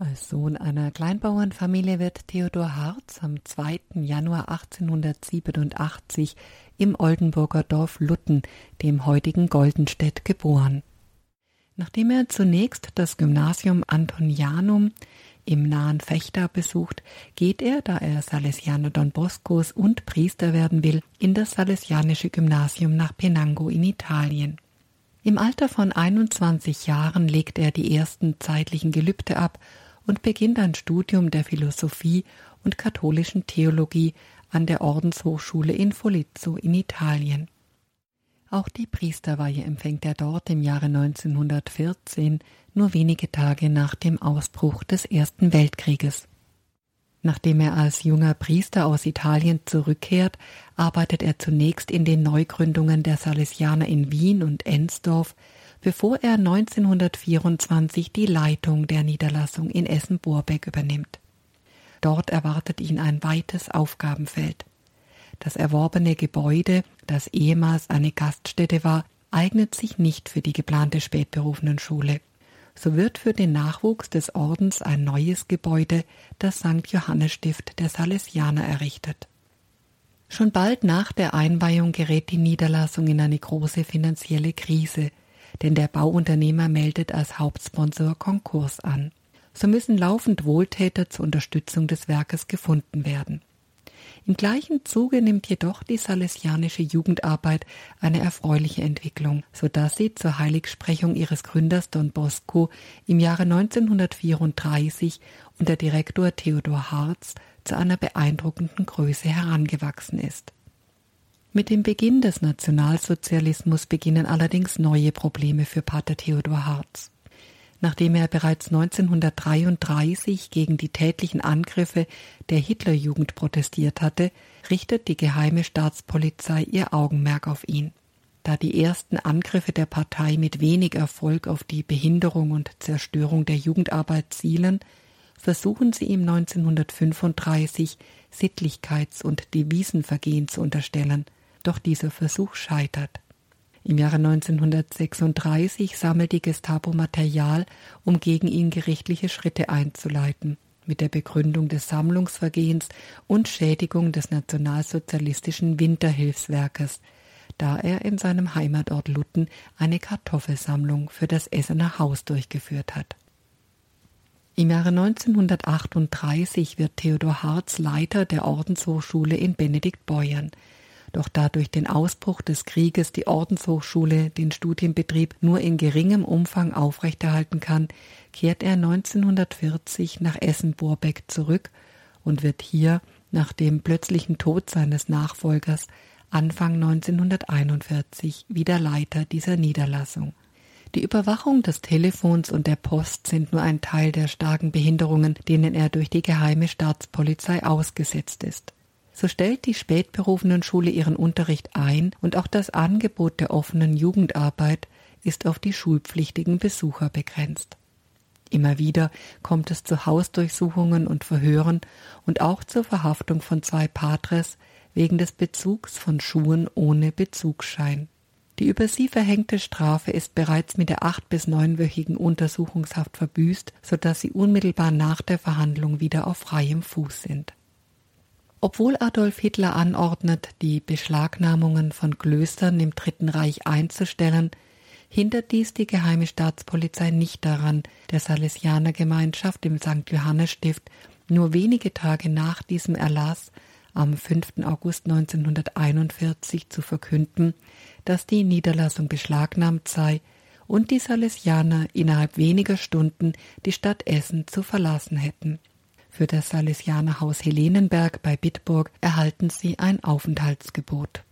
Als Sohn einer Kleinbauernfamilie wird Theodor Harz am 2. Januar 1887 im Oldenburger Dorf Lutten, dem heutigen Goldenstedt, geboren. Nachdem er zunächst das Gymnasium Antonianum im nahen Fechter besucht, geht er, da er Salesianer Don Boscos und Priester werden will, in das Salesianische Gymnasium nach Penango in Italien. Im Alter von 21 Jahren legt er die ersten zeitlichen Gelübde ab und beginnt ein Studium der Philosophie und katholischen Theologie an der Ordenshochschule in Folizzo in Italien. Auch die Priesterweihe empfängt er dort im Jahre 1914, nur wenige Tage nach dem Ausbruch des Ersten Weltkrieges. Nachdem er als junger Priester aus Italien zurückkehrt, arbeitet er zunächst in den Neugründungen der Salesianer in Wien und Ensdorf, bevor er 1924 die Leitung der Niederlassung in Essen-Borbeck übernimmt. Dort erwartet ihn ein weites Aufgabenfeld. Das erworbene Gebäude, das ehemals eine Gaststätte war, eignet sich nicht für die geplante Spätberufenenschule. So wird für den Nachwuchs des Ordens ein neues Gebäude, das St. Johannes Stift der Salesianer errichtet. Schon bald nach der Einweihung gerät die Niederlassung in eine große finanzielle Krise denn der Bauunternehmer meldet als Hauptsponsor Konkurs an. So müssen laufend Wohltäter zur Unterstützung des Werkes gefunden werden. Im gleichen Zuge nimmt jedoch die salesianische Jugendarbeit eine erfreuliche Entwicklung, so dass sie zur Heiligsprechung ihres Gründers Don Bosco im Jahre 1934 unter Direktor Theodor Harz zu einer beeindruckenden Größe herangewachsen ist. Mit dem Beginn des Nationalsozialismus beginnen allerdings neue Probleme für Pater Theodor Harz. Nachdem er bereits 1933 gegen die tätlichen Angriffe der Hitlerjugend protestiert hatte, richtet die geheime Staatspolizei ihr Augenmerk auf ihn. Da die ersten Angriffe der Partei mit wenig Erfolg auf die Behinderung und Zerstörung der Jugendarbeit zielen, versuchen sie ihm 1935 Sittlichkeits- und Devisenvergehen zu unterstellen – doch dieser Versuch scheitert. Im Jahre 1936 sammelt die Gestapo Material, um gegen ihn gerichtliche Schritte einzuleiten, mit der Begründung des Sammlungsvergehens und Schädigung des nationalsozialistischen Winterhilfswerkes, da er in seinem Heimatort Lutten eine Kartoffelsammlung für das Essener Haus durchgeführt hat. Im Jahre 1938 wird Theodor Harz Leiter der Ordenshochschule in Benediktbeuern. Doch da durch den Ausbruch des Krieges die Ordenshochschule den Studienbetrieb nur in geringem Umfang aufrechterhalten kann, kehrt er 1940 nach Essen-Borbeck zurück und wird hier nach dem plötzlichen Tod seines Nachfolgers Anfang 1941 wieder Leiter dieser Niederlassung. Die Überwachung des Telefons und der Post sind nur ein Teil der starken Behinderungen, denen er durch die geheime Staatspolizei ausgesetzt ist. So stellt die Spätberufenenschule ihren Unterricht ein und auch das Angebot der offenen Jugendarbeit ist auf die schulpflichtigen Besucher begrenzt. Immer wieder kommt es zu Hausdurchsuchungen und Verhören und auch zur Verhaftung von zwei Patres wegen des Bezugs von Schuhen ohne Bezugsschein. Die über sie verhängte Strafe ist bereits mit der acht- bis neunwöchigen Untersuchungshaft verbüßt, so dass sie unmittelbar nach der Verhandlung wieder auf freiem Fuß sind. Obwohl Adolf Hitler anordnet, die Beschlagnahmungen von Klöstern im Dritten Reich einzustellen, hindert dies die geheime Staatspolizei nicht daran, der Salesianergemeinschaft im St. Johannesstift nur wenige Tage nach diesem Erlass am 5. August 1941 zu verkünden, dass die Niederlassung beschlagnahmt sei und die Salesianer innerhalb weniger Stunden die Stadt Essen zu verlassen hätten. Für das Salesianerhaus Helenenberg bei Bitburg erhalten sie ein Aufenthaltsgebot.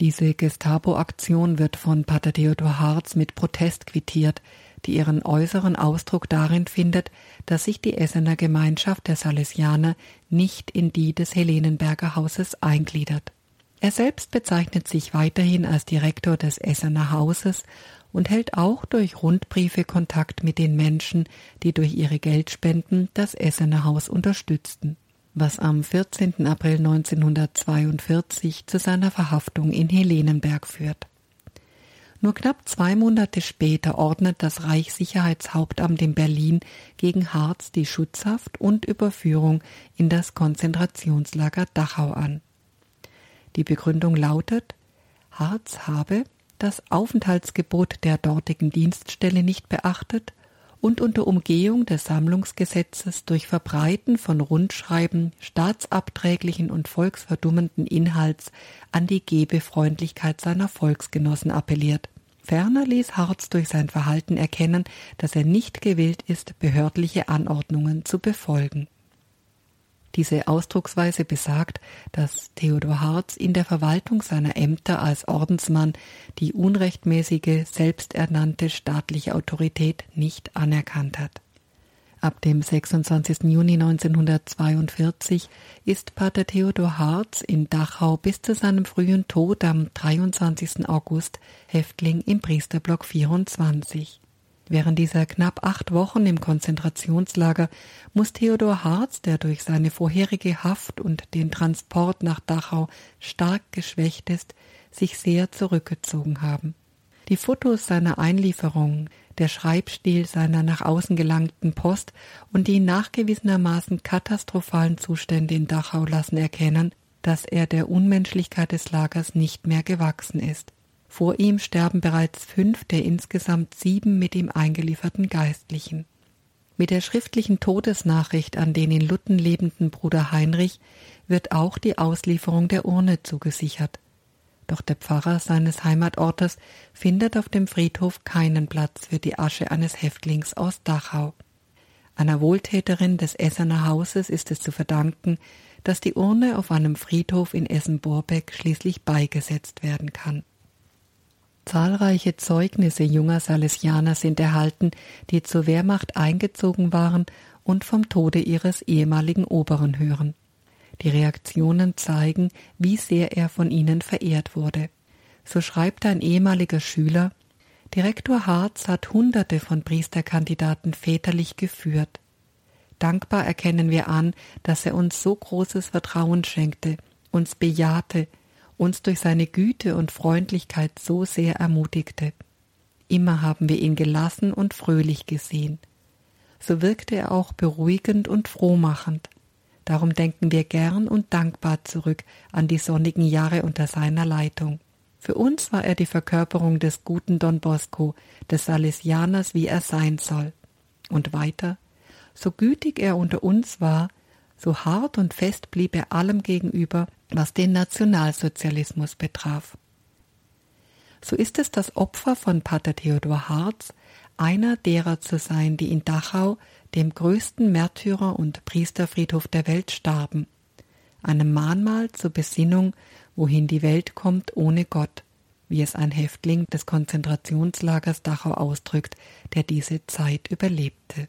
Diese Gestapo-Aktion wird von Pater Theodor Harz mit Protest quittiert, die ihren äußeren Ausdruck darin findet, dass sich die Essener Gemeinschaft der Salesianer nicht in die des Helenenberger Hauses eingliedert. Er selbst bezeichnet sich weiterhin als Direktor des Essener Hauses und hält auch durch Rundbriefe Kontakt mit den Menschen, die durch ihre Geldspenden das Essener Haus unterstützten, was am 14. April 1942 zu seiner Verhaftung in Helenenberg führt. Nur knapp zwei Monate später ordnet das Reichssicherheitshauptamt in Berlin gegen Harz die Schutzhaft und Überführung in das Konzentrationslager Dachau an. Die Begründung lautet, Harz habe das Aufenthaltsgebot der dortigen Dienststelle nicht beachtet und unter Umgehung des Sammlungsgesetzes durch Verbreiten von Rundschreiben staatsabträglichen und volksverdummenden Inhalts an die Gebefreundlichkeit seiner Volksgenossen appelliert. Ferner ließ Harz durch sein Verhalten erkennen, dass er nicht gewillt ist, behördliche Anordnungen zu befolgen. Diese Ausdrucksweise besagt, dass Theodor Harz in der Verwaltung seiner Ämter als Ordensmann die unrechtmäßige, selbsternannte staatliche Autorität nicht anerkannt hat. Ab dem 26. Juni 1942 ist Pater Theodor Harz in Dachau bis zu seinem frühen Tod am 23. August Häftling im Priesterblock 24. Während dieser knapp acht Wochen im Konzentrationslager muss Theodor Harz, der durch seine vorherige Haft und den Transport nach Dachau stark geschwächt ist, sich sehr zurückgezogen haben. Die Fotos seiner Einlieferung, der Schreibstil seiner nach außen gelangten Post und die nachgewiesenermaßen katastrophalen Zustände in Dachau lassen erkennen, dass er der Unmenschlichkeit des Lagers nicht mehr gewachsen ist. Vor ihm sterben bereits fünf der insgesamt sieben mit ihm eingelieferten Geistlichen. Mit der schriftlichen Todesnachricht an den in Lutten lebenden Bruder Heinrich wird auch die Auslieferung der Urne zugesichert. Doch der Pfarrer seines Heimatortes findet auf dem Friedhof keinen Platz für die Asche eines Häftlings aus Dachau. Einer Wohltäterin des Essener Hauses ist es zu verdanken, dass die Urne auf einem Friedhof in Essen-Borbeck schließlich beigesetzt werden kann. Zahlreiche Zeugnisse junger Salesianer sind erhalten, die zur Wehrmacht eingezogen waren und vom Tode ihres ehemaligen Oberen hören. Die Reaktionen zeigen, wie sehr er von ihnen verehrt wurde. So schreibt ein ehemaliger Schüler Direktor Harz hat Hunderte von Priesterkandidaten väterlich geführt. Dankbar erkennen wir an, dass er uns so großes Vertrauen schenkte, uns bejahte, uns durch seine Güte und Freundlichkeit so sehr ermutigte. Immer haben wir ihn gelassen und fröhlich gesehen. So wirkte er auch beruhigend und frohmachend. Darum denken wir gern und dankbar zurück an die sonnigen Jahre unter seiner Leitung. Für uns war er die Verkörperung des guten Don Bosco, des Salesianers, wie er sein soll. Und weiter, so gütig er unter uns war, so hart und fest blieb er allem gegenüber, was den Nationalsozialismus betraf. So ist es das Opfer von Pater Theodor Harz, einer derer zu sein, die in Dachau, dem größten Märtyrer und Priesterfriedhof der Welt, starben, einem Mahnmal zur Besinnung, wohin die Welt kommt ohne Gott, wie es ein Häftling des Konzentrationslagers Dachau ausdrückt, der diese Zeit überlebte.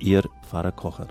Ihr Pfarrer Kocher.